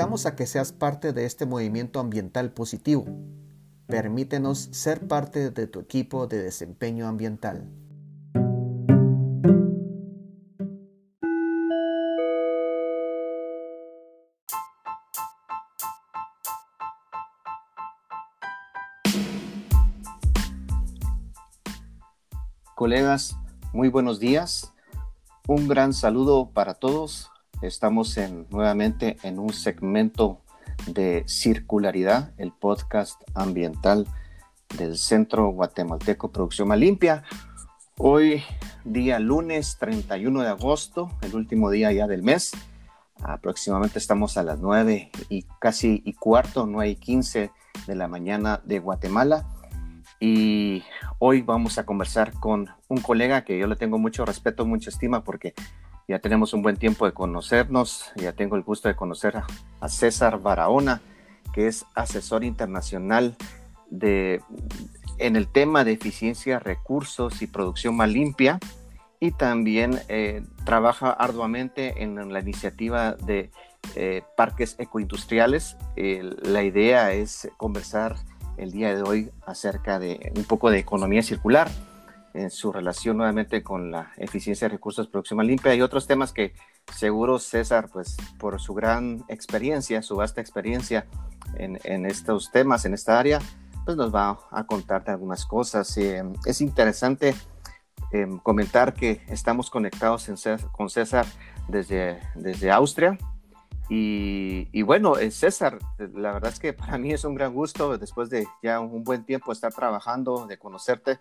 a que seas parte de este movimiento ambiental positivo. Permítenos ser parte de tu equipo de desempeño ambiental. Colegas, muy buenos días. Un gran saludo para todos. Estamos en, nuevamente en un segmento de circularidad, el podcast ambiental del Centro Guatemalteco Producción Más Limpia. Hoy, día lunes 31 de agosto, el último día ya del mes. Aproximadamente estamos a las 9 y casi y cuarto, 9 y 15 de la mañana de Guatemala. Y hoy vamos a conversar con un colega que yo le tengo mucho respeto, mucha estima porque ya tenemos un buen tiempo de conocernos, ya tengo el gusto de conocer a, César Barahona, que es asesor internacional de, en el tema de eficiencia, recursos y producción más limpia, y también eh, trabaja arduamente en la iniciativa de eh, parques ecoindustriales. la idea es conversar el día de hoy acerca de un poco de economía circular en su relación nuevamente con la eficiencia de recursos producción limpia y otros temas que seguro César, pues por su gran experiencia, su vasta experiencia en, en estos temas, en esta área, pues nos va a contarte algunas cosas. Eh, es interesante eh, comentar que estamos conectados con César desde, desde Austria. Y, y, bueno, eh, César, la verdad es que para mí es un gran gusto, después de ya un buen tiempo estar trabajando, de conocerte,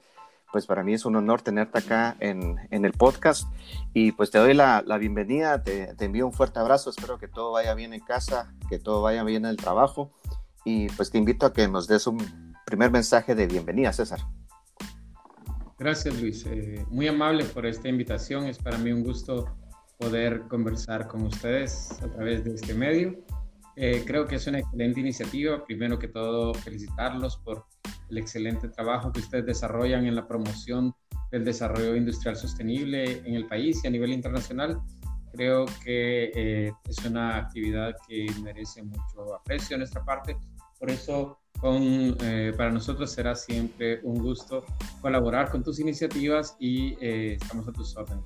pues para mí es un honor tenerte acá en, en el podcast y pues te doy la, la bienvenida, te, envío un fuerte abrazo, espero que todo vaya bien en casa, que todo vaya bien en el trabajo y pues te invito a que nos des un primer mensaje de bienvenida, César. Gracias, Luis. Eh, muy amable por esta invitación. Es para mí un gusto poder conversar con ustedes a través de este medio. Eh, creo que es una excelente iniciativa. Primero que todo, felicitarlos por el excelente trabajo que ustedes desarrollan en la promoción del desarrollo industrial sostenible en el país y a nivel internacional. Creo que eh, es una actividad que merece mucho aprecio de nuestra parte. Por eso, con, eh, para nosotros será siempre un gusto colaborar con tus iniciativas y eh, estamos a tus órdenes.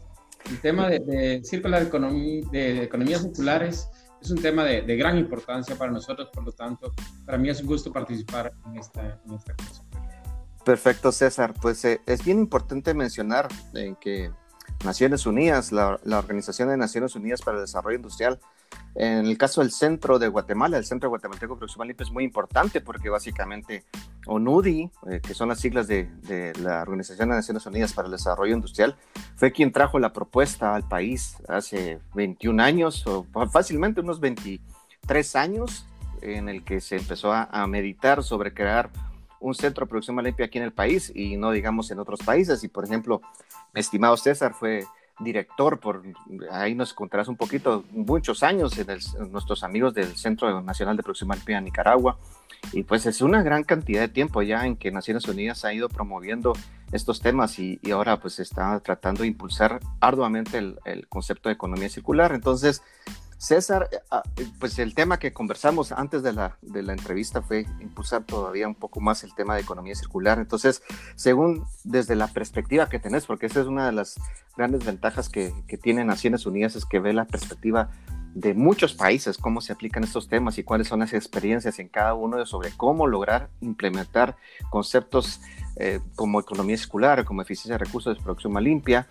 El tema de, de circular economía, de economías circulares es un tema de, gran importancia para nosotros, por lo tanto, para mí es un gusto participar en esta, en Perfecto, César. Pues eh, es bien importante mencionar eh, que Naciones Unidas, la, Organización de Naciones Unidas para el Desarrollo Industrial, en el caso del centro de Guatemala, el Centro Guatemalteco de Producción Limpia es muy importante porque básicamente ONUDI, eh, que son las siglas de, la Organización de Naciones Unidas para el Desarrollo Industrial, fue quien trajo la propuesta al país hace 21 años o fácilmente unos 23 años en el que se empezó a, a meditar sobre crear un centro de producción limpia aquí en el país y no digamos en otros países. Y por ejemplo, estimado César fue director, por ahí nos contarás un poquito, muchos años en, el, en nuestros amigos del Centro Nacional de Producción en Nicaragua. Y pues es una gran cantidad de tiempo ya en que Naciones Unidas ha ido promoviendo estos temas y, y ahora pues está tratando de impulsar arduamente el, el, concepto de economía circular. Entonces, César, eh, ah, pues el tema que conversamos antes de la, de la entrevista fue impulsar todavía un poco más el tema de economía circular. Entonces, según desde la perspectiva que tenés, porque esa es una de las grandes ventajas que, que tiene Naciones Unidas, es que ve la perspectiva de muchos países, cómo se aplican estos temas y cuáles son las experiencias en cada uno sobre cómo lograr implementar conceptos eh, como economía circular, como eficiencia de recursos de producción más limpia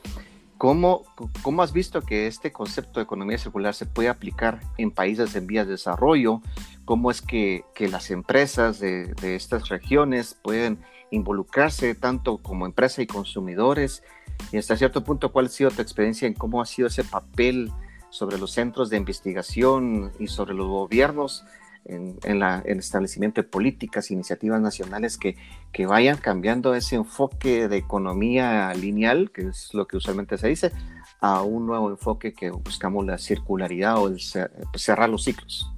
¿Cómo, ¿Cómo, has visto que este concepto de economía circular se puede aplicar en países en vías de desarrollo? ¿Cómo es que, que las empresas de, de, estas regiones pueden involucrarse tanto como empresa y consumidores? Y hasta cierto punto, ¿cuál ha sido tu experiencia en cómo ha sido ese papel sobre los centros de investigación y sobre los gobiernos en, en, el establecimiento de políticas, iniciativas nacionales que, que, vayan cambiando ese enfoque de economía lineal, que es lo que usualmente se dice, a un nuevo enfoque que buscamos la circularidad o el cerrar los ciclos.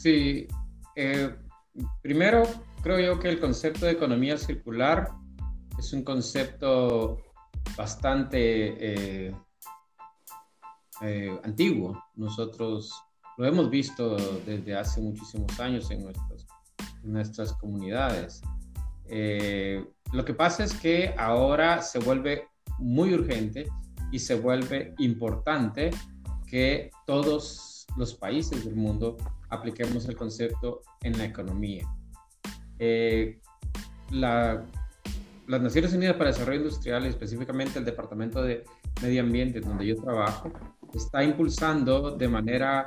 Sí, eh, primero creo yo que el concepto de economía circular es un concepto bastante eh, eh, antiguo. Nosotros lo hemos visto desde hace muchísimos años en, nuestras comunidades. Eh, lo que pasa es que ahora se vuelve muy urgente y se vuelve importante que todos los países del mundo apliquemos el concepto en la economía. Eh, las Naciones Unidas para el Desarrollo Industrial, específicamente el Departamento de Medio Ambiente, donde yo trabajo, está impulsando de manera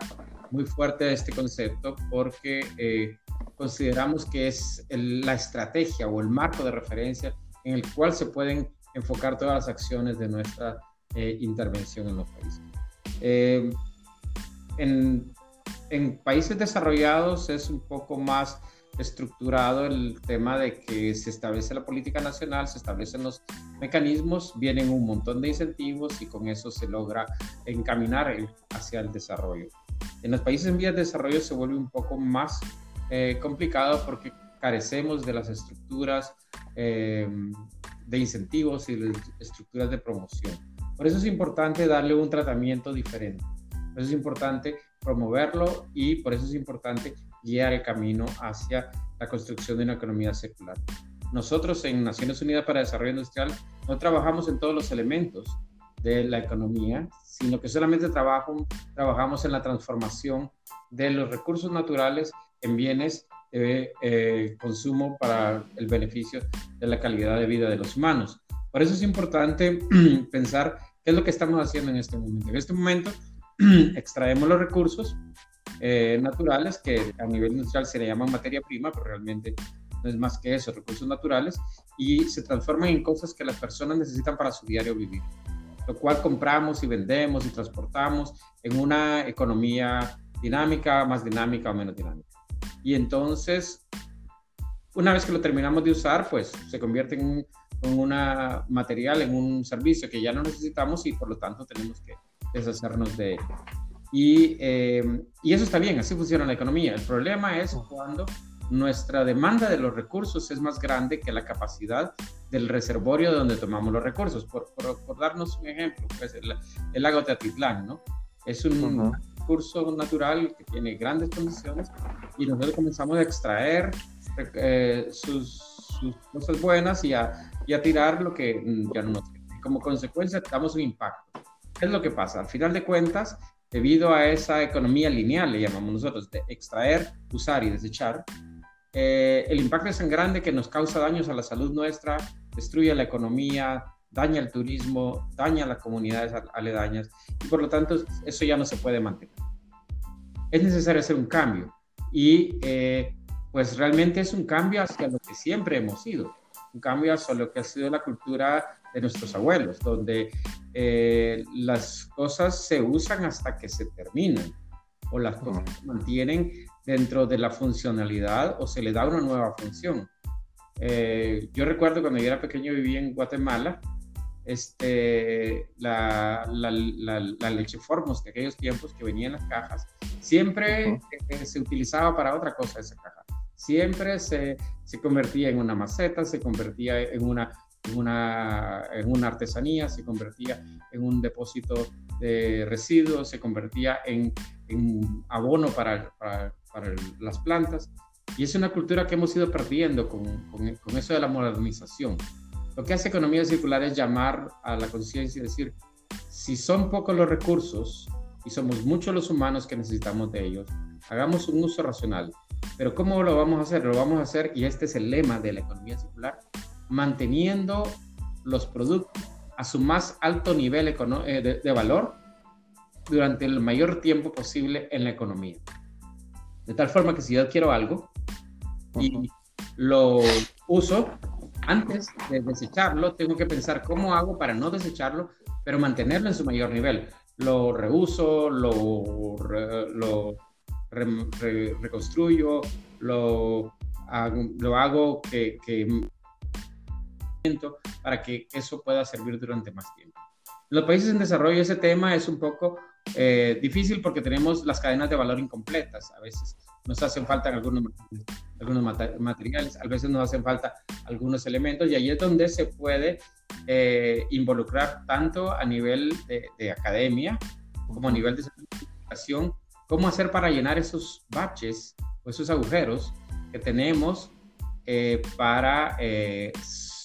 muy fuerte este concepto porque eh, consideramos que es la estrategia o el marco de referencia en el cual se pueden enfocar todas las acciones de nuestra eh, intervención en los países. Eh, en, en, países desarrollados es un poco más estructurado el tema de que se establece la política nacional, se establecen los mecanismos, vienen un montón de incentivos y con eso se logra encaminar hacia el desarrollo. En los países en vías de desarrollo se vuelve un poco más eh, complicado porque carecemos de las estructuras eh, de incentivos y de estructuras de promoción. Por eso es importante darle un tratamiento diferente. Por eso es importante promoverlo y por eso es importante guiar el camino hacia la construcción de una economía secular. Nosotros en Naciones Unidas para el Desarrollo Industrial no trabajamos en todos los elementos de la economía, sino que solamente trabajamos en la transformación de los recursos naturales en bienes de eh, consumo para el beneficio de la calidad de vida de los humanos. Por eso es importante pensar qué es lo que estamos haciendo en este momento. En este momento extraemos los recursos eh, naturales que a nivel industrial se le llaman materia prima, pero realmente no es más que eso, recursos naturales, y se transforman en cosas que las personas necesitan para su diario vivir, lo cual compramos y vendemos y transportamos en una economía dinámica, más dinámica o menos dinámica. Y entonces, una vez que lo terminamos de usar, pues se convierte en un una material, en un servicio que ya no necesitamos y por lo tanto tenemos que deshacernos de él. Y, eh, y eso está bien, así funciona la economía. El problema es cuando nuestra demanda de los recursos es más grande que la capacidad del reservorio de donde tomamos los recursos. Por, por, darnos un ejemplo, pues el, el lago Teatitlán, ¿no? Es un recurso natural que tiene grandes condiciones y nosotros comenzamos a extraer eh, sus, sus, cosas buenas y a, y a, tirar lo que mm, ya no nos Como consecuencia, damos un impacto. ¿Qué es lo que pasa? Al final de cuentas, debido a esa economía lineal, le llamamos nosotros, de extraer, usar y desechar, eh, el impacto es tan grande que nos causa daños a la salud nuestra, destruye la economía, daña el turismo, daña las comunidades aledañas y por lo tanto eso ya no se puede mantener. Es necesario hacer un cambio y eh, pues realmente es un cambio hacia lo que siempre hemos sido, un cambio hacia lo que ha sido la cultura de nuestros abuelos, donde eh, las cosas se usan hasta que se terminan o las cosas se mantienen dentro de la funcionalidad o se le da una nueva función. Eh, yo recuerdo cuando yo era pequeño vivía en Guatemala, este, la, la, la, leche Formos de aquellos tiempos que venía en las cajas, siempre eh, se utilizaba para otra cosa esa caja. Siempre se, se convertía en una maceta, se convertía en una en una, en una artesanía, se convertía en un depósito de residuos, se convertía en, en abono para, para, para, las plantas. Y es una cultura que hemos ido perdiendo con, con, con, eso de la modernización. Lo que hace economía circular es llamar a la conciencia y decir, si son pocos los recursos y somos muchos los humanos que necesitamos de ellos, hagamos un uso racional. Pero ¿cómo lo vamos a hacer? Lo vamos a hacer, y este es el lema de la economía circular, manteniendo los productos a su más alto nivel eh, de, valor durante el mayor tiempo posible en la economía. De tal forma que si yo quiero algo y lo uso, antes de desecharlo, tengo que pensar cómo hago para no desecharlo, pero mantenerlo en su mayor nivel. Lo reuso, lo, lo reconstruyo, lo, lo hago que, que para que eso pueda servir durante más tiempo. En los países en desarrollo ese tema es un poco eh, difícil porque tenemos las cadenas de valor incompletas. A veces nos hacen falta algunos, algunos materiales, a veces nos hacen falta algunos elementos y ahí es donde se puede eh, involucrar tanto a nivel de, academia como a nivel de educación cómo hacer para llenar esos baches o esos agujeros que tenemos eh, para eh,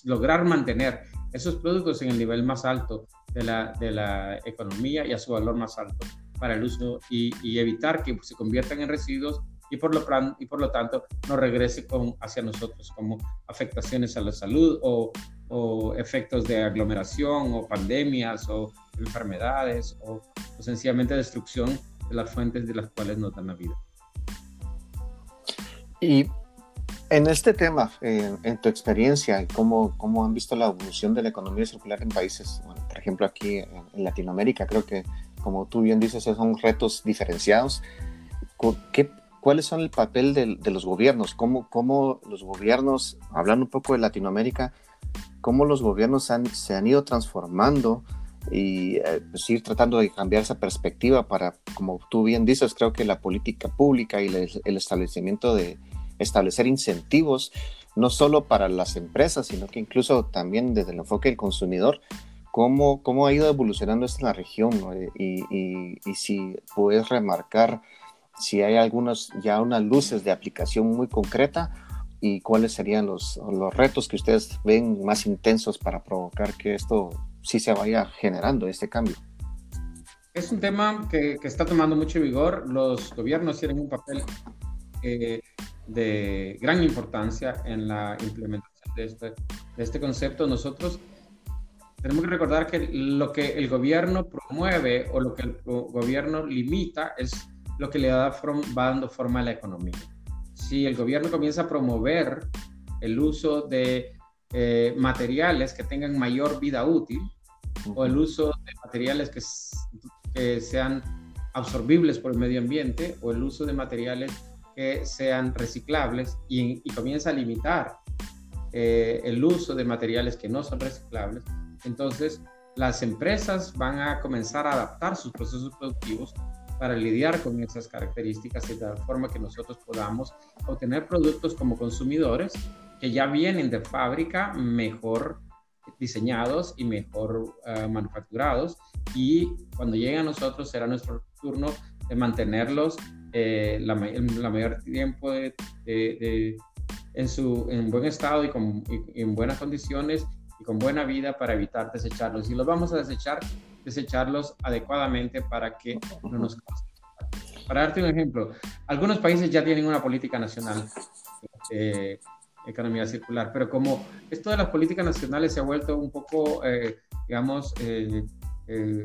lograr mantener esos productos en el nivel más alto de la, de la economía y a su valor más alto para el uso y, y evitar que se conviertan en residuos y por lo, y por lo tanto no regrese con, hacia nosotros como afectaciones a la salud o, o efectos de aglomeración o pandemias o enfermedades o, o sencillamente destrucción de las fuentes de las cuales nos dan la vida. En este tema, en tu experiencia, ¿cómo, ¿cómo han visto la evolución de la economía circular en países, por ejemplo aquí en, Latinoamérica? Creo que, como tú bien dices, son retos diferenciados. ¿Qué, ¿Cuáles son el papel de, de los gobiernos? ¿Cómo, ¿Cómo, los gobiernos, hablando un poco de Latinoamérica, cómo los gobiernos han, se han ido transformando y eh, pues, ir tratando de cambiar esa perspectiva para, como tú bien dices, creo que la política pública y el, establecimiento de establecer incentivos, no solo para las empresas, sino que incluso también desde el enfoque del consumidor, cómo, cómo ha ido evolucionando esto en la región y, y, y, si puedes remarcar si hay algunas ya unas luces de aplicación muy concreta y cuáles serían los, los retos que ustedes ven más intensos para provocar que esto si se vaya generando este cambio. Es un tema que, que está tomando mucho vigor. Los gobiernos tienen un papel eh, de gran importancia en la implementación de este, de este concepto. Nosotros tenemos que recordar que lo que el gobierno promueve o lo que el gobierno limita es lo que le da va dando forma a la economía. Si el gobierno comienza a promover el uso de eh, materiales que tengan mayor vida útil, o el uso de materiales que, que sean absorbibles por el medio ambiente o el uso de materiales que sean reciclables y, comienza a limitar eh, el uso de materiales que no son reciclables, entonces las empresas van a comenzar a adaptar sus procesos productivos para lidiar con esas características y de tal forma que nosotros podamos obtener productos como consumidores que ya vienen de fábrica mejor diseñados y mejor uh, manufacturados. Y cuando lleguen a nosotros será nuestro turno de mantenerlos eh, la, la, mayor tiempo de, de, en, su, en buen estado y, con, y, en buenas condiciones y con buena vida para evitar desecharlos. Y los vamos a desechar, desecharlos adecuadamente para que no nos Para darte un ejemplo, algunos países ya tienen una política nacional eh, economía circular. Pero como esto de las políticas nacionales se ha vuelto un poco, eh, digamos, eh, eh,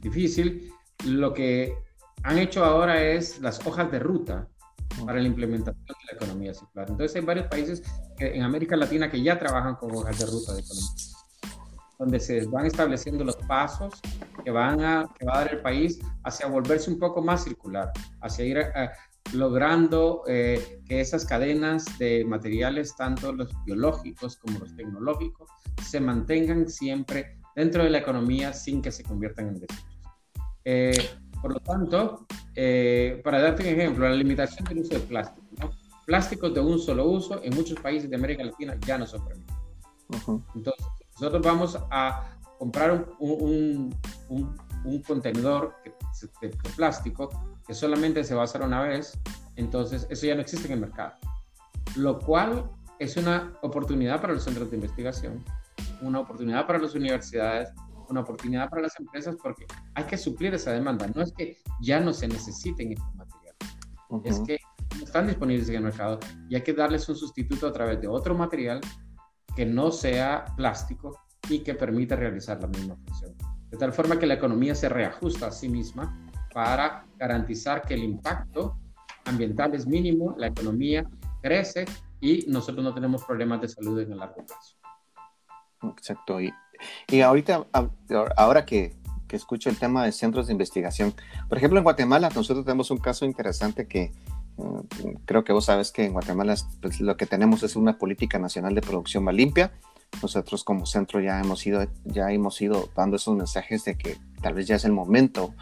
difícil, lo que han hecho ahora es las hojas de ruta para la implementación de la economía circular. Entonces hay varios países en América Latina que ya trabajan con hojas de ruta de economía, donde se van estableciendo los pasos que van a, que va a dar el país hacia volverse un poco más circular, hacia ir a, logrando eh, que esas cadenas de materiales, tanto los biológicos como los tecnológicos, se mantengan siempre dentro de la economía sin que se conviertan en desechos. Eh, por lo tanto, eh, para darte un ejemplo, la limitación del uso de plástico. Plásticos de un solo uso en muchos países de América Latina ya no son permitidos. Entonces, nosotros vamos a comprar un, un, un, contenedor de plástico que solamente se va a hacer una vez, entonces eso ya no existe en el mercado. Lo cual es una oportunidad para los centros de investigación, una oportunidad para las universidades, una oportunidad para las empresas porque hay que suplir esa demanda. No es que ya no se necesiten estos materiales, es que no están disponibles en el mercado y hay que darles un sustituto a través de otro material que no sea plástico y que permita realizar la misma función. De tal forma que la economía se reajusta a sí misma para garantizar que el impacto ambiental es mínimo, la economía crece y nosotros no tenemos problemas de salud en el largo plazo. Exacto. Y, y ahorita, ahora que, que, escucho el tema de centros de investigación, por ejemplo, en Guatemala nosotros tenemos un caso interesante que mm, creo que vos sabes que en Guatemala pues, lo que tenemos es una política nacional de producción más limpia. Nosotros como centro ya hemos ido, ya hemos ido dando esos mensajes de que tal vez ya es el momento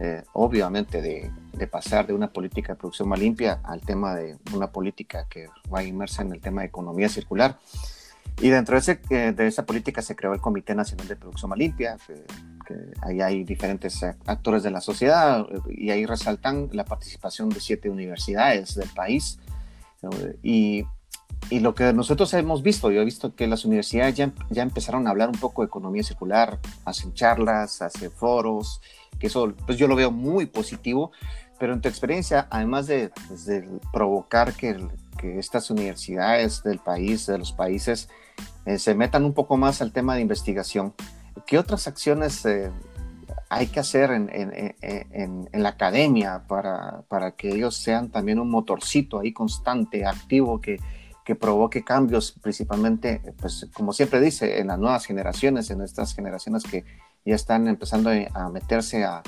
eh, obviamente, de, pasar de una política de producción más limpia al tema de una política que va inmersa en el tema de economía circular. Y dentro de, ese, eh, de esa política se creó el Comité Nacional de Producción Limpia, que que ahí hay diferentes actores de la sociedad y ahí resaltan la participación de siete universidades del país. Y, y lo que nosotros hemos visto, yo he visto que las universidades ya, ya empezaron a hablar un poco de economía circular, hacen charlas, hacen foros, que eso pues yo lo veo muy positivo, pero en tu experiencia, además de, pues, de provocar que, que, estas universidades del país, de los países, eh, se metan un poco más al tema de investigación, ¿qué otras acciones eh, hay que hacer en, en, en, la academia para, para, que ellos sean también un motorcito ahí constante, activo, que, que provoque cambios, principalmente, pues como siempre dice, en las nuevas generaciones, en estas generaciones que ya están empezando a meterse a,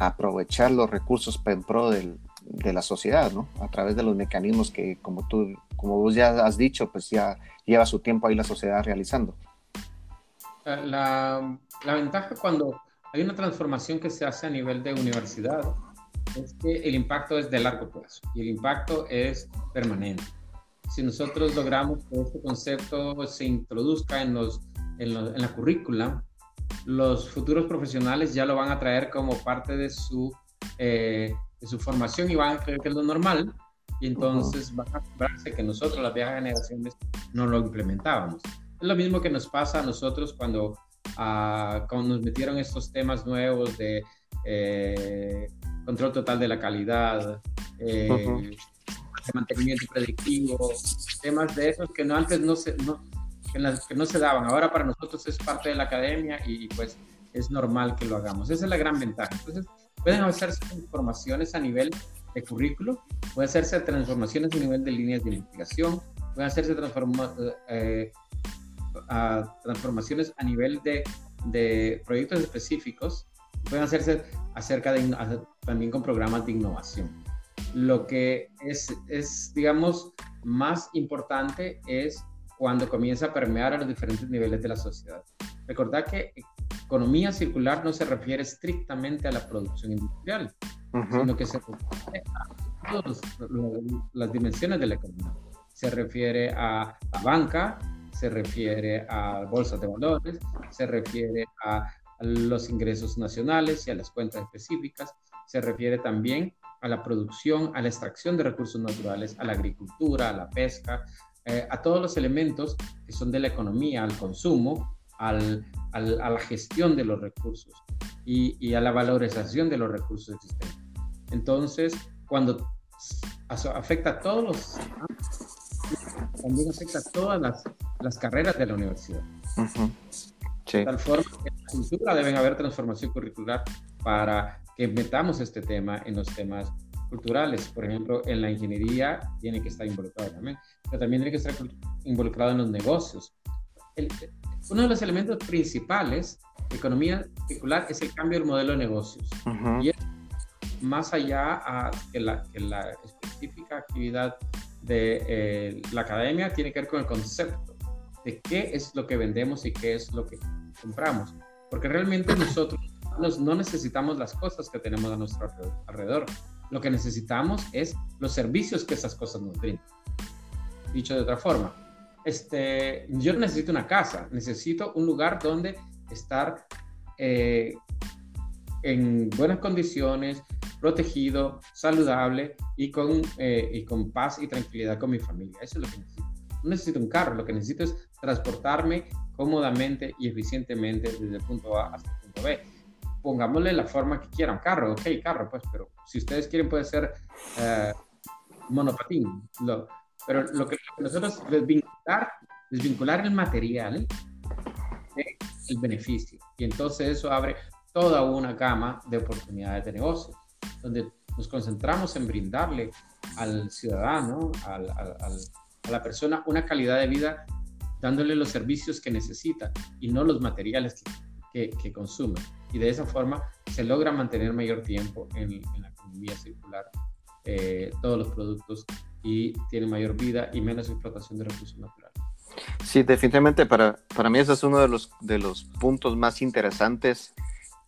aprovechar los recursos en pro del, de la sociedad, ¿no? A través de los mecanismos que, como tú, como vos ya has dicho, pues ya lleva su tiempo ahí la sociedad realizando. La, la ventaja cuando hay una transformación que se hace a nivel de universidad es que el impacto es de largo plazo y el impacto es permanente. Si nosotros logramos que este concepto se introduzca en, los, en, la currícula, los futuros profesionales ya lo van a traer como parte de su, eh, de su formación y van a creer que es lo normal y entonces van a asegurarse que nosotros, las viejas generaciones, no lo implementábamos. Es lo mismo que nos pasa a nosotros cuando, uh, cuando nos metieron estos temas nuevos de eh, control total de la calidad, eh, de mantenimiento predictivo, temas de esos que no antes no se, no, que, las, que no se daban. Ahora para nosotros es parte de la academia y, pues es normal que lo hagamos. Esa es la gran ventaja. Entonces, pueden hacerse transformaciones a nivel de currículo, pueden hacerse transformaciones a nivel de líneas de investigación, pueden hacerse transforma, eh, a transformaciones a nivel de, de, proyectos específicos, pueden hacerse acerca de también con programas de innovación. Lo que es, es, digamos, más importante es cuando comienza a permear a los diferentes niveles de la sociedad. Recordad que economía circular no se refiere estrictamente a la producción industrial, sino que se refiere a todas las dimensiones de la economía. Se refiere a la banca, se refiere a bolsas de valores, se refiere a los ingresos nacionales y a las cuentas específicas, se refiere también a la producción, a la extracción de recursos naturales, a la agricultura, a la pesca, eh, a todos los elementos que son de la economía, al consumo, al, al, a la gestión de los recursos y, y, a la valorización de los recursos existentes. Entonces, cuando afecta a todos los también afecta a todas las, las carreras de la universidad. sí. De tal forma que en la cultura deben haber transformación curricular para que metamos este tema en los temas culturales. Por ejemplo, en la ingeniería tiene que estar involucrado también, pero también tiene que estar involucrado en los negocios. Uno de los elementos principales de economía circular es el cambio del modelo de negocios. Y es más allá a que, la, que la específica actividad de eh, la academia tiene que ver con el concepto de qué es lo que vendemos y qué es lo que compramos. Porque realmente nosotros no necesitamos las cosas que tenemos a nuestro alrededor. Lo que necesitamos es los servicios que esas cosas nos brindan. Dicho de otra forma, este, yo necesito una casa, necesito un lugar donde estar eh, en buenas condiciones, protegido, saludable y con, eh, y con paz y tranquilidad con mi familia. Eso es lo que necesito. No necesito un carro, lo que necesito es transportarme cómodamente y eficientemente desde el punto A hasta el punto B pongámosle la forma que quieran, carro, ok, carro, pues, pero si ustedes quieren puede ser eh, monopatín, lo, pero lo que, nosotros desvincular, desvincular el material el beneficio, y entonces eso abre toda una gama de oportunidades de negocio, donde nos concentramos en brindarle al ciudadano, al, al, a la persona, una calidad de vida dándole los servicios que necesita y no los materiales que, que, que consume. Y de esa forma se logra mantener mayor tiempo en, la economía circular eh, todos los productos y tiene mayor vida y menos explotación de recursos naturales. Sí, definitivamente para, para mí ese es uno de los, de los puntos más interesantes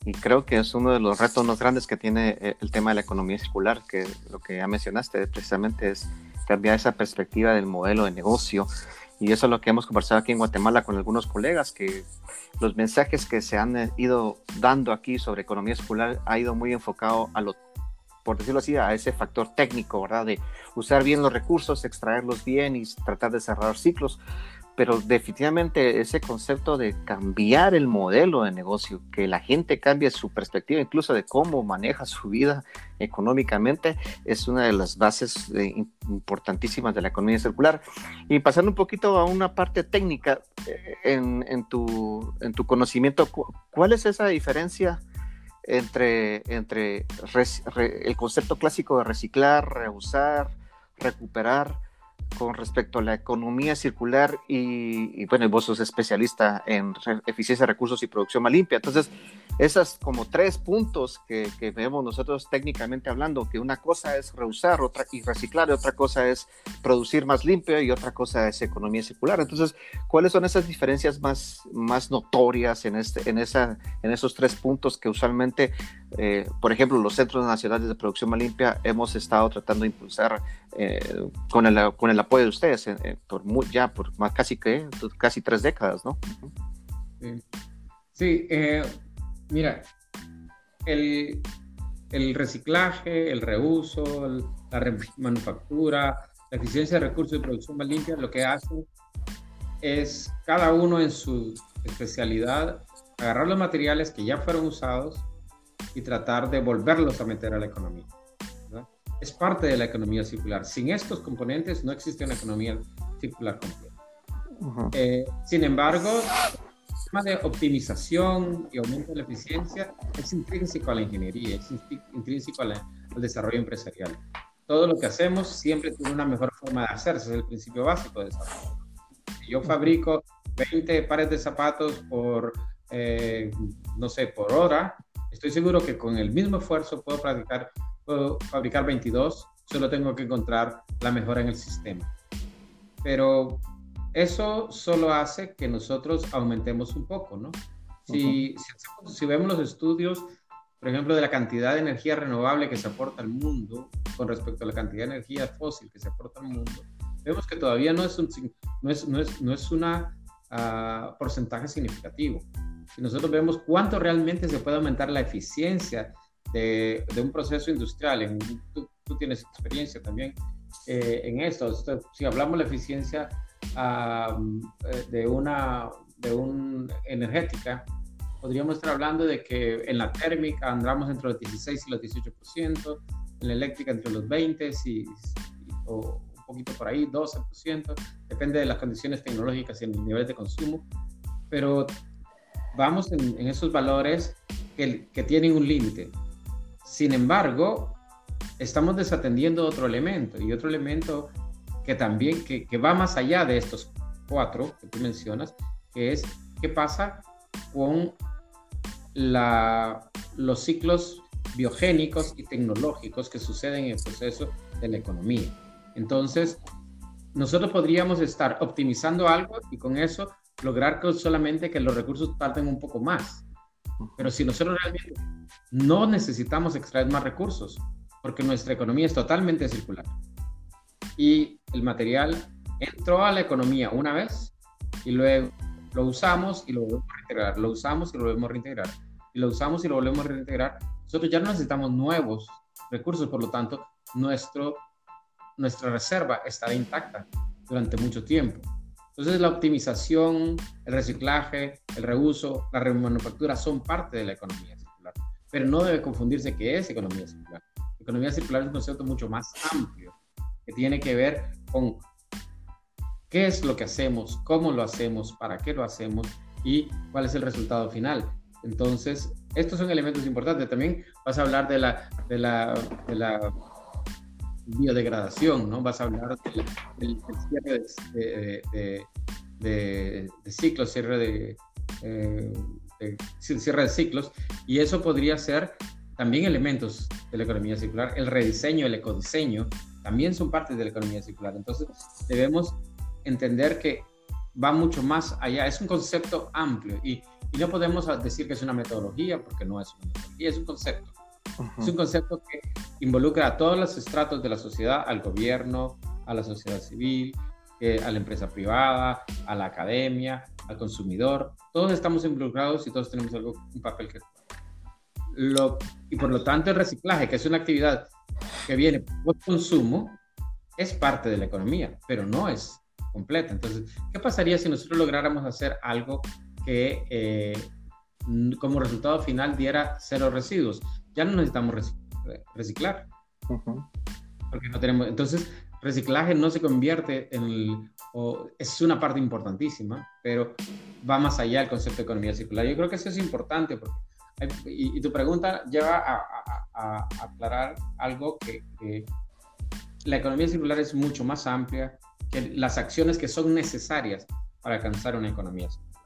y creo que es uno de los retos más grandes que tiene eh, el tema de la economía circular, que lo que ya mencionaste precisamente es cambiar esa perspectiva del modelo de negocio Y eso es lo que hemos conversado aquí en Guatemala con algunos colegas, que los mensajes que se han eh, ido dando aquí sobre economía circular ha ido muy enfocado a lo, por decirlo así, a ese factor técnico, ¿verdad? De usar bien los recursos, extraerlos bien y tratar de cerrar ciclos pero definitivamente ese concepto de cambiar el modelo de negocio, que la gente cambie su perspectiva incluso de cómo maneja su vida económicamente, es una de las bases eh, importantísimas de la economía circular. Y pasando un poquito a una parte técnica, eh, en, tu, en tu conocimiento, ¿cuál es esa diferencia? Entre, entre el concepto clásico de reciclar, reusar, recuperar con respecto a la economía circular y, bueno, vos sos especialista en eficiencia de recursos y producción más limpia. Entonces, esas como tres puntos que, vemos nosotros técnicamente hablando, que una cosa es reusar otra, y reciclar, y otra cosa es producir más limpio y otra cosa es economía circular. Entonces, ¿cuáles son esas diferencias más, más notorias en, este, en, esa, en esos tres puntos que usualmente, eh, por ejemplo, los Centros Nacionales de Producción más Limpia hemos estado tratando de impulsar eh, con, el, con el apoyo de ustedes eh, por ya por casi que casi tres décadas, ¿no? Sí, Mira, el, reciclaje, el reuso, la manufactura, la eficiencia de recursos y producción más limpia, lo que hace es cada uno en su especialidad agarrar los materiales que ya fueron usados y tratar de volverlos a meter a la economía. Es parte de la economía circular. Sin estos componentes no existe una economía circular completa. Eh, sin embargo, de optimización y aumento de la eficiencia es intrínseco a la ingeniería, es intrínseco al desarrollo empresarial. Todo lo que hacemos siempre tiene una mejor forma de hacerse, es el principio básico de desarrollo. Si yo fabrico 20 pares de zapatos por, eh, no sé, por hora, estoy seguro que con el mismo esfuerzo puedo, practicar, puedo fabricar 22, solo tengo que encontrar la mejora en el sistema. Pero eso solo hace que nosotros aumentemos un poco, ¿no? Si, si, vemos los estudios, por ejemplo, de la cantidad de energía renovable que se aporta al mundo con respecto a la cantidad de energía fósil que se aporta al mundo, vemos que todavía no es un no es, no es, no es una uh, porcentaje significativo. Si nosotros vemos cuánto realmente se puede aumentar la eficiencia de, de un proceso industrial, en, tú, tú, tienes experiencia también eh, en esto, si hablamos de la eficiencia eh, de una de un energética, podríamos estar hablando de que en la térmica andamos entre los 16 y los 18%, en la eléctrica entre los 20 y, o un poquito por ahí, 12%, depende de las condiciones tecnológicas y el nivel de consumo, pero vamos en, esos valores que, que tienen un límite. Sin embargo, estamos desatendiendo otro elemento y otro elemento que también, que, va más allá de estos cuatro que tú mencionas, que es qué pasa con los ciclos biogénicos y tecnológicos que suceden en el proceso de la economía. Entonces, nosotros podríamos estar optimizando algo y con eso lograr que solamente que los recursos parten un poco más. Pero si nosotros realmente no necesitamos extraer más recursos, porque nuestra economía es totalmente circular y el material entró a la economía una vez y luego lo usamos y lo volvemos a reintegrar, lo usamos y lo volvemos a reintegrar, y lo usamos y lo volvemos a reintegrar. Nosotros ya no necesitamos nuevos recursos, por lo tanto, nuestro, nuestra reserva estará intacta durante mucho tiempo. Entonces, la optimización, el reciclaje, el reuso, la remanufactura son parte de la economía circular, pero no debe confundirse que es economía circular. Economía circular es un concepto mucho más amplio que tiene que ver con qué es lo que hacemos, cómo lo hacemos, para qué lo hacemos y cuál es el resultado final. Entonces, estos son elementos importantes. También vas a hablar de la, de la, de la biodegradación, ¿no? Vas a hablar del, cierre de, de, de, ciclos, cierre de, eh, cierre de ciclos, y eso podría ser también elementos de la economía circular, el rediseño, el ecodiseño, también son parte de la economía circular. Entonces, debemos entender que va mucho más allá. Es un concepto amplio y, y no podemos decir que es una metodología porque no es una metodología, es un concepto. Es un concepto que involucra a todos los estratos de la sociedad, al gobierno, a la sociedad civil, a la empresa privada, a la academia, al consumidor. Todos estamos involucrados y todos tenemos algo, un papel que lo, y por lo tanto el reciclaje, que es una actividad que viene por consumo, es parte de la economía, pero no es completa. Entonces, ¿qué pasaría si nosotros lográramos hacer algo que eh, como resultado final diera cero residuos? Ya no necesitamos reciclar. Porque no tenemos, entonces, reciclaje no se convierte en el, o es una parte importantísima, pero va más allá del concepto de economía circular. Yo creo que eso es importante porque, y, tu pregunta lleva a, aclarar algo que, la economía circular es mucho más amplia que las acciones que son necesarias para alcanzar una economía circular.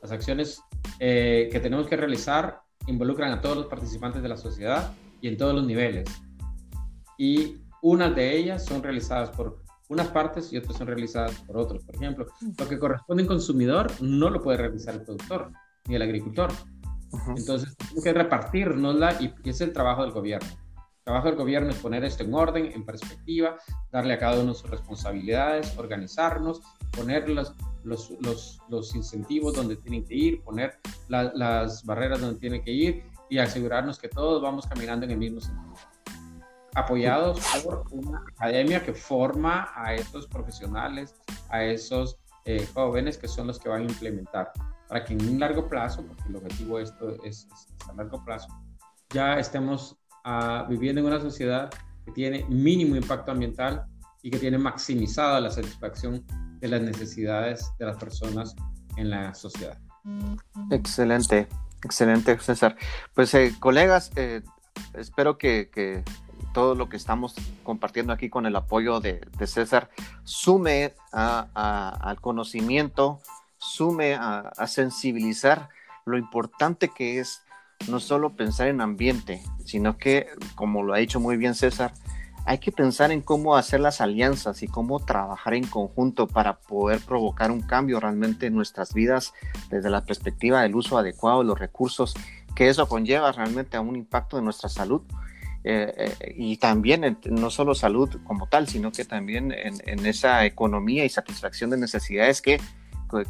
Las acciones eh, que tenemos que realizar involucran a todos los participantes de la sociedad y en todos los niveles. Y unas de ellas son realizadas por unas partes y otras son realizadas por otros. Por ejemplo, lo que corresponde al consumidor no lo puede realizar el productor ni el agricultor. Entonces, tenemos que repartirnosla y, es el trabajo del gobierno. El trabajo del gobierno es poner esto en orden, en perspectiva, darle a cada uno sus responsabilidades, organizarnos, poner los, los, los, los incentivos donde tienen que ir, poner las barreras donde tienen que ir y asegurarnos que todos vamos caminando en el mismo sentido. Apoyados por una academia que forma a estos profesionales, a esos eh, jóvenes que son los que van a implementar, para que en un largo plazo, porque el objetivo de esto es, a largo plazo, ya estemos ah, viviendo en una sociedad que tiene mínimo impacto ambiental y que tiene maximizada la satisfacción de las necesidades de las personas en la sociedad. Excelente, excelente, César. Pues, eh, colegas, eh, espero que, que todo lo que estamos compartiendo aquí con el apoyo de, César sume al conocimiento, sume a, sensibilizar lo importante que es no solo pensar en ambiente, sino que, como lo ha dicho muy bien César, hay que pensar en cómo hacer las alianzas y cómo trabajar en conjunto para poder provocar un cambio realmente en nuestras vidas desde la perspectiva del uso adecuado de los recursos, que eso conlleva realmente a un impacto de nuestra salud eh, eh, y también no solo salud como tal, sino que también en, esa economía y satisfacción de necesidades que,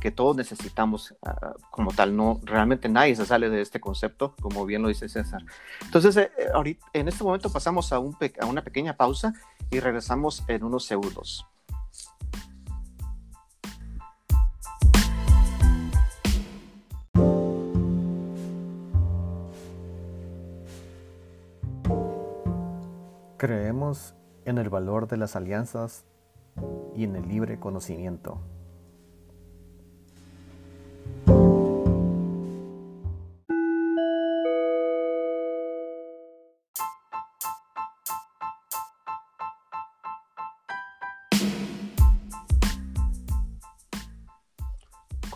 que todos necesitamos ah, como tal. No, realmente nadie se sale de este concepto, como bien lo dice César. Entonces, eh, ahorita, en este momento pasamos a, un, a una pequeña pausa y regresamos en unos segundos. Creemos en el valor de las alianzas y en el libre conocimiento.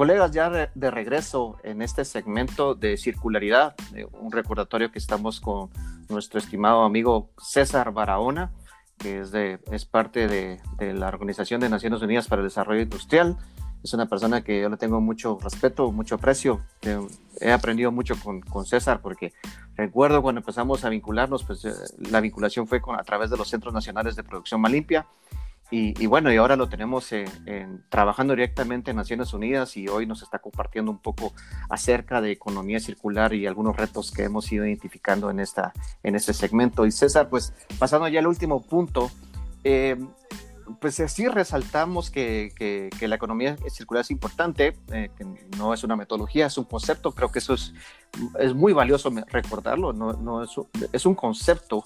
Colegas, ya de regreso en este segmento de circularidad, un recordatorio que estamos con nuestro estimado amigo César Barahona, que es, de, es parte de, la Organización de Naciones Unidas para el Desarrollo Industrial. Es una persona que yo le tengo mucho respeto, mucho aprecio. He aprendido mucho con, con César porque recuerdo cuando empezamos a vincularnos, pues eh, la vinculación fue con, a través de los Centros Nacionales de Producción más limpia y, bueno, y ahora lo tenemos trabajando directamente en Naciones Unidas y hoy nos está compartiendo un poco acerca de economía circular y algunos retos que hemos ido identificando en, esta, en este segmento. Y César, pues pasando ya al último punto, eh, pues sí resaltamos que, que, la economía circular es importante, eh, que no es una metodología, es un concepto, creo que eso es, es muy valioso recordarlo, no, no es, es, un concepto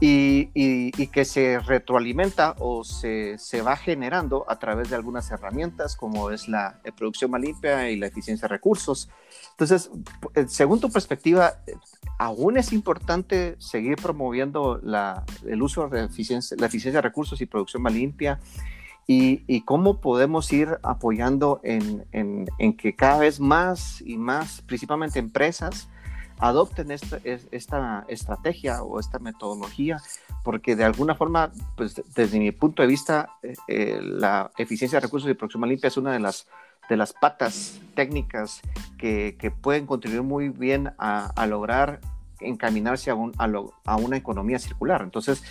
y, y, que se retroalimenta o se, se, va generando a través de algunas herramientas como es la producción más limpia y la eficiencia de recursos. Entonces, eh, según tu perspectiva, aún es importante seguir promoviendo la, el uso de eficiencia, la eficiencia de recursos y producción más limpia y, y cómo podemos ir apoyando en, en, en, que cada vez más y más, principalmente empresas, adopten esta, esta estrategia o esta metodología, porque de alguna forma, pues desde mi punto de vista, eh, eh, la eficiencia de recursos y producción limpia es una de las de las patas técnicas que, que pueden contribuir muy bien a, a lograr encaminarse a, un, a, a, una economía circular. Entonces,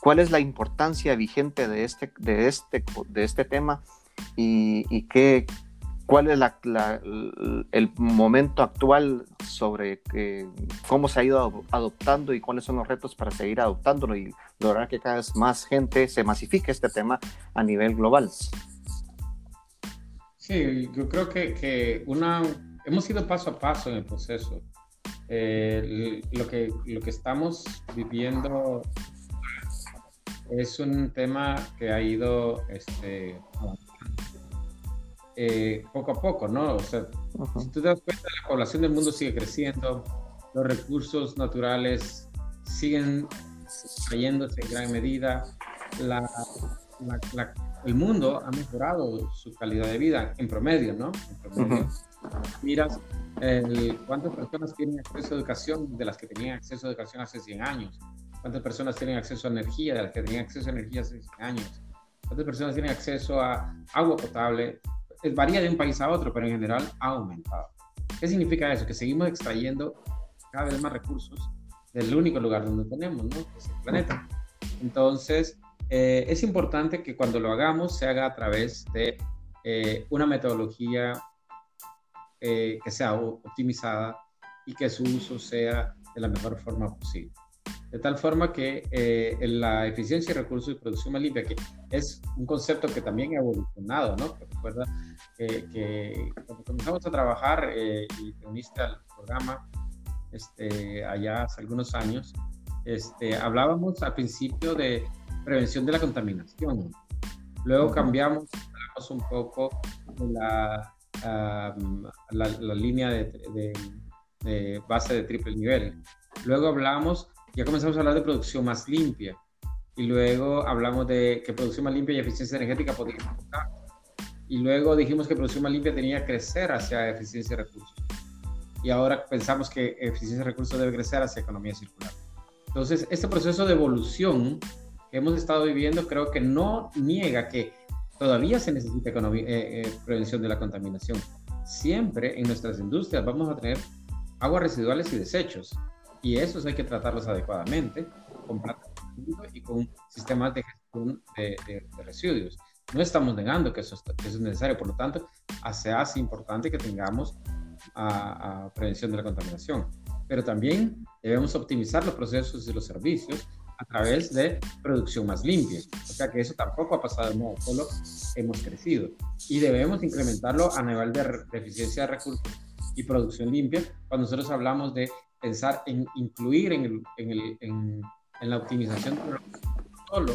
cuál es la importancia vigente de este, de este, de este tema y, qué, cuál es el momento actual sobre cómo se ha ido adoptando y cuáles son los retos para seguir adoptándolo y lograr que cada vez más gente se masifique este tema a nivel global. Sí, yo creo que, una, hemos ido paso a paso en el proceso. Eh, lo, que, lo que estamos viviendo es un tema que ha ido este, eh, poco a poco, ¿no? O sea, si tú te das cuenta, la población del mundo sigue creciendo, los recursos naturales siguen cayéndose en gran medida, la, el mundo ha mejorado su calidad de vida en promedio, ¿no? En promedio. Miras cuántas personas tienen acceso a educación de las que tenían acceso a educación hace 100 años, cuántas personas tienen acceso a energía de las que tenían acceso a energía hace 100 años, cuántas personas tienen acceso a agua potable. Varía de un país a otro, pero en general ha aumentado. ¿Qué significa eso? Que seguimos extrayendo cada vez más recursos del único lugar donde tenemos, ¿no? Que es el planeta. Entonces, eh, es importante que cuando lo hagamos se haga a través de eh, una metodología eh, que sea optimizada y que su uso sea de la mejor forma posible. De tal forma que la eficiencia de recursos y producción más limpia, que es un concepto que también ha evolucionado, ¿no? recuerda que, cuando comenzamos a trabajar y te uniste al programa este, allá hace algunos años, este, hablábamos al principio de prevención de la contaminación. Luego cambiamos un poco la, la, línea de, de, base de triple nivel. Luego hablamos, ya comenzamos a hablar de producción más limpia. Y luego hablamos de que producción más limpia y eficiencia energética podían Y luego dijimos que producción más limpia tenía que crecer hacia eficiencia de recursos. Y ahora pensamos que eficiencia de recursos debe crecer hacia economía circular. Entonces, este proceso de evolución que hemos estado viviendo creo que no niega que todavía se necesita eh, eh, prevención de la contaminación. Siempre en nuestras industrias vamos a tener aguas residuales y desechos y esos hay que tratarlos adecuadamente con y con sistemas de gestión de, residuos. No estamos negando que eso, es necesario, por lo tanto, se hace importante que tengamos a prevención de la contaminación, pero también debemos optimizar los procesos y los servicios a través de producción más limpia. O sea que eso tampoco ha pasado de modo, solo hemos crecido. Y debemos incrementarlo a nivel de, eficiencia de recursos y producción limpia cuando nosotros hablamos de pensar en incluir en, el, en, el, en, en la optimización no solo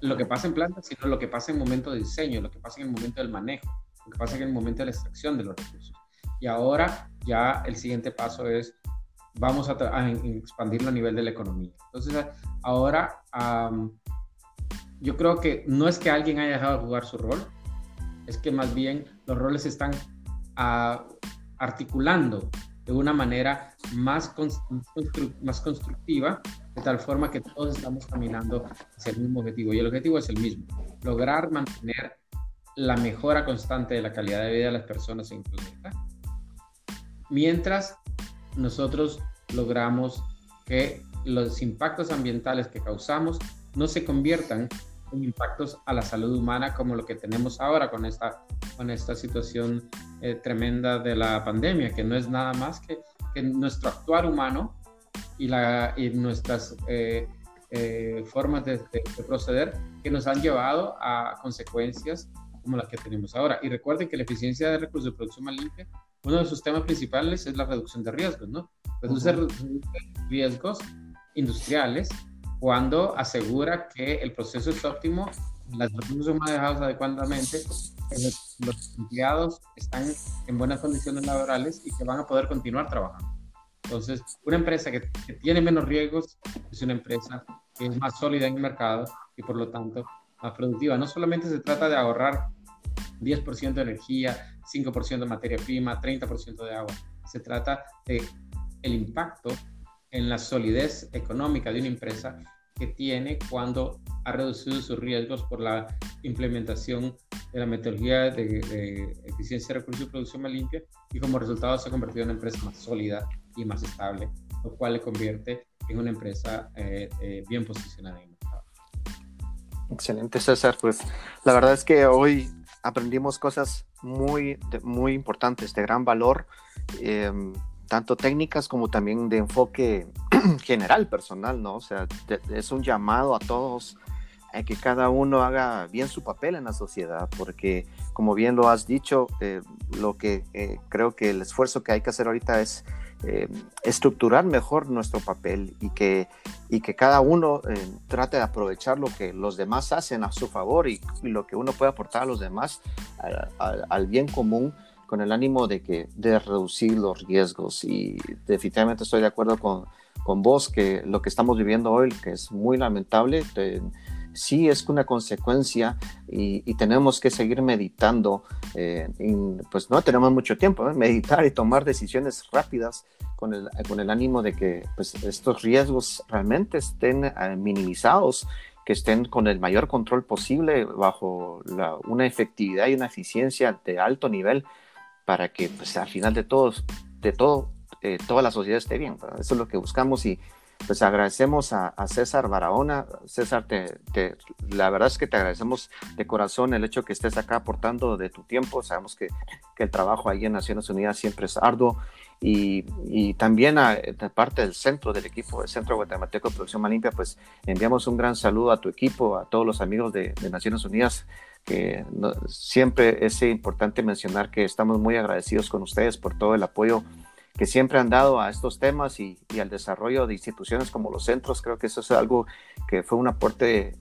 lo que pasa en plantas, sino lo que pasa en momento de diseño, lo que pasa en el momento del manejo, lo que pasa en el momento de la extracción de los recursos. Y ahora ya el siguiente paso es vamos a, expandirlo a nivel de la economía. Entonces, ahora yo creo que no es que alguien haya dejado de jugar su rol, es que más bien los roles están ah, articulando de una manera más, más constructiva, de tal forma que todos estamos caminando hacia el mismo objetivo. Y el objetivo es el mismo, lograr mantener la mejora constante de la calidad de vida de las personas en el planeta, mientras nosotros logramos que los impactos ambientales que causamos no se conviertan impactos a la salud humana como lo que tenemos ahora con esta, con esta situación eh, tremenda de la pandemia, que no es nada más que, que nuestro actuar humano y, la, y nuestras eh, eh, formas de, de, proceder que nos han llevado a consecuencias como las que tenemos ahora. Y recuerden que la eficiencia de recursos de producción más limpia, uno de sus temas principales es la reducción de riesgos, ¿no? Reduce riesgos industriales cuando asegura que el proceso es óptimo, las recursos son manejados adecuadamente, los, empleados están en buenas condiciones laborales y que van a poder continuar trabajando. Entonces, una empresa que, que, tiene menos riesgos es una empresa que es más sólida en el mercado y por lo tanto más productiva. No solamente se trata de ahorrar 10% de energía, 5% de materia prima, 30% de agua. Se trata de el impacto en la solidez económica de una empresa que tiene cuando ha reducido sus riesgos por la implementación de la metodología de, eficiencia de recursos y producción más limpia y como resultado se ha convertido en una empresa más sólida y más estable, lo cual le convierte en una empresa eh, eh, bien posicionada en el mercado. Excelente, César. Pues la verdad es que hoy aprendimos cosas muy, muy importantes, de gran valor, em, tanto técnicas como también de enfoque general, personal, ¿no? O sea, es un llamado a todos a que cada uno haga bien su papel en la sociedad, porque como bien lo has dicho, eh, lo que eh, creo que el esfuerzo que hay que hacer ahorita es eh, estructurar mejor nuestro papel y que, y que cada uno eh, trate de aprovechar lo que los demás hacen a su favor y, lo que uno puede aportar a los demás al bien común con el ánimo de, que, de reducir los riesgos. Y definitivamente estoy de acuerdo con, con vos que lo que estamos viviendo hoy, que es muy lamentable, sí es una consecuencia y, tenemos que seguir meditando. Eh, pues no tenemos mucho tiempo, ¿eh? meditar y tomar decisiones rápidas con el, con el ánimo de que pues, estos riesgos realmente estén eh, minimizados que estén con el mayor control posible bajo una efectividad y una eficiencia de alto nivel para que pues, al final de todos de todo toda la sociedad esté bien. Eso es lo que buscamos y pues agradecemos a, César Barahona. César, te, la verdad es que te agradecemos de corazón el hecho que estés acá aportando de tu tiempo. Sabemos que, el trabajo ahí en Naciones Unidas siempre es arduo. Y, también a, de parte del centro del equipo, el Centro Guatemalteco de Producción Limpia, pues enviamos un gran saludo a tu equipo, a todos los amigos de, Naciones Unidas, que siempre es importante mencionar que estamos muy agradecidos con ustedes por todo el apoyo que siempre han dado a estos temas y, al desarrollo de instituciones como los centros. Creo que eso es algo que fue un aporte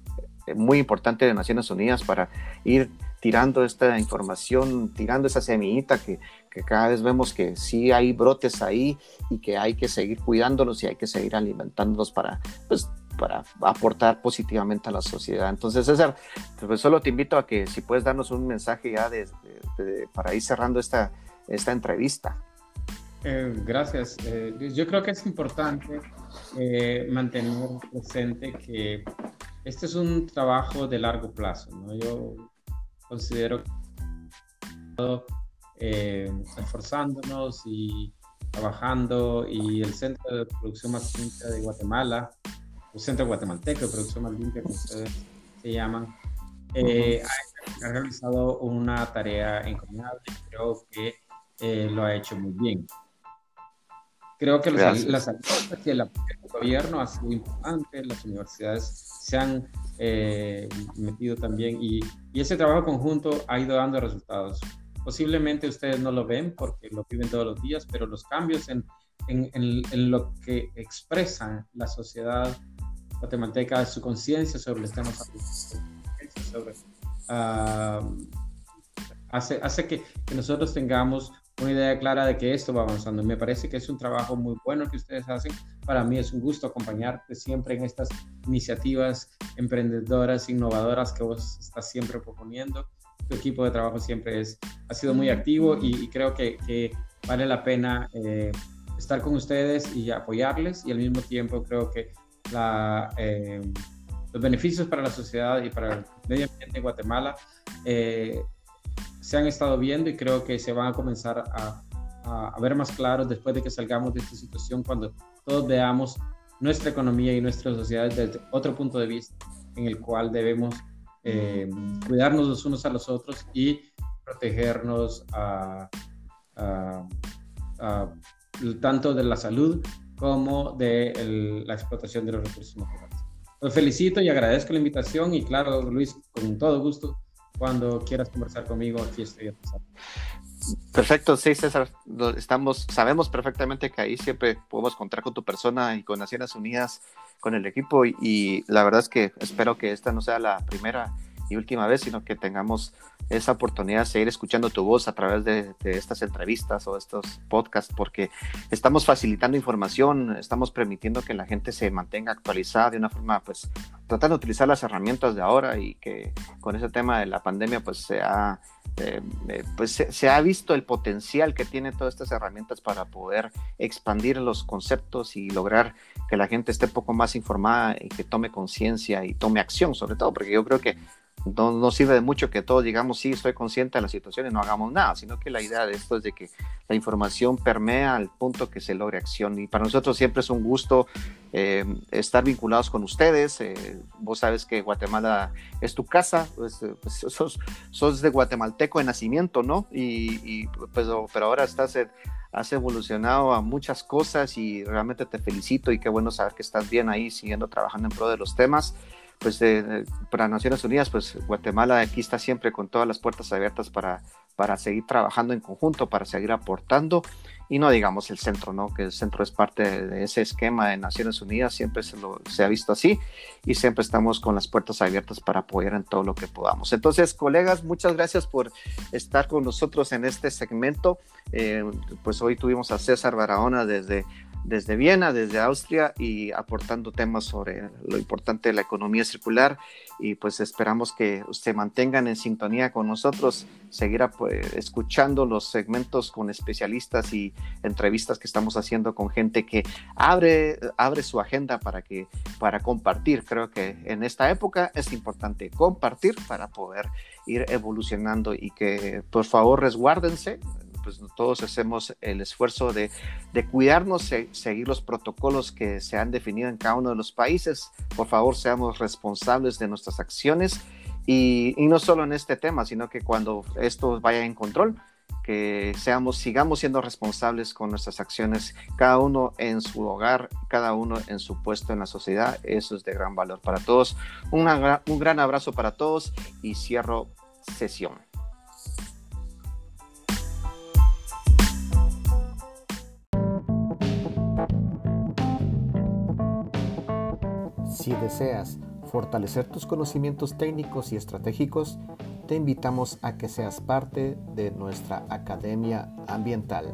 muy importante de Naciones Unidas para ir tirando esta información, tirando esa semillita que, cada vez vemos que sí hay brotes ahí y que hay que seguir cuidándolos y hay que seguir alimentándolos para, pues, para aportar positivamente a la sociedad. Entonces, César, pues solo te invito a que si puedes darnos un mensaje ya para ir cerrando esta, esta entrevista. Eh, gracias. Eh, yo creo que es importante eh, mantener presente que este es un trabajo de largo plazo. ¿no? Considero que esforzándonos y trabajando y el Centro de Producción Más Limpia de Guatemala, el Centro Guatemalteco de Producción Más Limpia, como ustedes se llaman, ha, realizado una tarea encomiable. Creo que lo ha hecho muy bien. Creo que las, las y el gobierno ha sido importante, las universidades se han eh, metido también y, y, ese trabajo conjunto ha ido dando resultados. Posiblemente ustedes no lo ven porque lo viven todos los días, pero los cambios en, en, en, lo que expresa la sociedad guatemalteca, su conciencia sobre los temas sobre, uh, hace, hace que, que nosotros tengamos una idea clara de que esto va avanzando. Me parece que es un trabajo muy bueno que ustedes hacen. Para mí es un gusto acompañarte siempre en estas iniciativas emprendedoras, innovadoras que vos estás siempre proponiendo. Tu equipo de trabajo siempre es, ha sido muy activo y, creo que, que, vale la pena eh, estar con ustedes y apoyarles y al mismo tiempo creo que la, eh, los beneficios para la sociedad y para el medio ambiente en Guatemala eh, se han estado viendo y creo que se van a comenzar a, a, ver más claros después de que salgamos de esta situación, cuando todos veamos nuestra economía y nuestra sociedad desde otro punto de vista, en el cual debemos eh, cuidarnos los unos a los otros y protegernos a, tanto de la salud como de la explotación de los recursos naturales. Los felicito y agradezco la invitación y claro, Luis, con todo gusto cuando quieras conversar conmigo, aquí estoy Perfecto, sí, César. Estamos, sabemos perfectamente que ahí siempre podemos contar con tu persona y con Naciones Unidas, con el equipo. Y, la verdad es que espero que esta no sea la primera y última vez, sino que tengamos esa oportunidad de seguir escuchando tu voz a través de, estas entrevistas o estos podcasts, porque estamos facilitando información, estamos permitiendo que la gente se mantenga actualizada de una forma, pues, tratando de utilizar las herramientas de ahora y que con ese tema de la pandemia, pues, se ha, eh, eh, pues, se, ha visto el potencial que tienen todas estas herramientas para poder expandir los conceptos y lograr que la gente esté un poco más informada y que tome conciencia y tome acción, sobre todo, porque yo creo que no, sirve de mucho que todos digamos, sí, estoy consciente de la situación y no hagamos nada, sino que la idea de esto es de que la información permea al punto que se logre acción. Y para nosotros siempre es un gusto eh, estar vinculados con ustedes. Eh, vos sabes que Guatemala es tu casa, pues, eh, pues sos, sos, de guatemalteco de nacimiento, ¿no? Y, pues, pero ahora estás... has evolucionado a muchas cosas y realmente te felicito y qué bueno saber que estás bien ahí siguiendo trabajando en pro de los temas pues para Naciones Unidas, pues Guatemala aquí está siempre con todas las puertas abiertas para, para seguir trabajando en conjunto, para seguir aportando y no digamos el centro, ¿no? Que el centro es parte de ese esquema de Naciones Unidas, siempre se, lo, se ha visto así y siempre estamos con las puertas abiertas para apoyar en todo lo que podamos. Entonces, colegas, muchas gracias por estar con nosotros en este segmento. Eh, pues hoy tuvimos a César Barahona desde desde Viena, desde Austria y aportando temas sobre lo importante de la economía circular y pues esperamos que se mantengan en sintonía con nosotros, seguir escuchando los segmentos con especialistas y entrevistas que estamos haciendo con gente que abre, abre su agenda para, que, para compartir. Creo que en esta época es importante compartir para poder ir evolucionando y que por favor resguárdense, pues todos hacemos el esfuerzo de, cuidarnos, seguir los protocolos que se han definido en cada uno de los países. Por favor, seamos responsables de nuestras acciones y, no solo en este tema, sino que cuando esto vaya en control, que seamos, sigamos siendo responsables con nuestras acciones, cada uno en su hogar, cada uno en su puesto en la sociedad. Eso es de gran valor para todos. un gran abrazo para todos y cierro sesión. Si deseas fortalecer tus conocimientos técnicos y estratégicos, te invitamos a que seas parte de nuestra Academia Ambiental.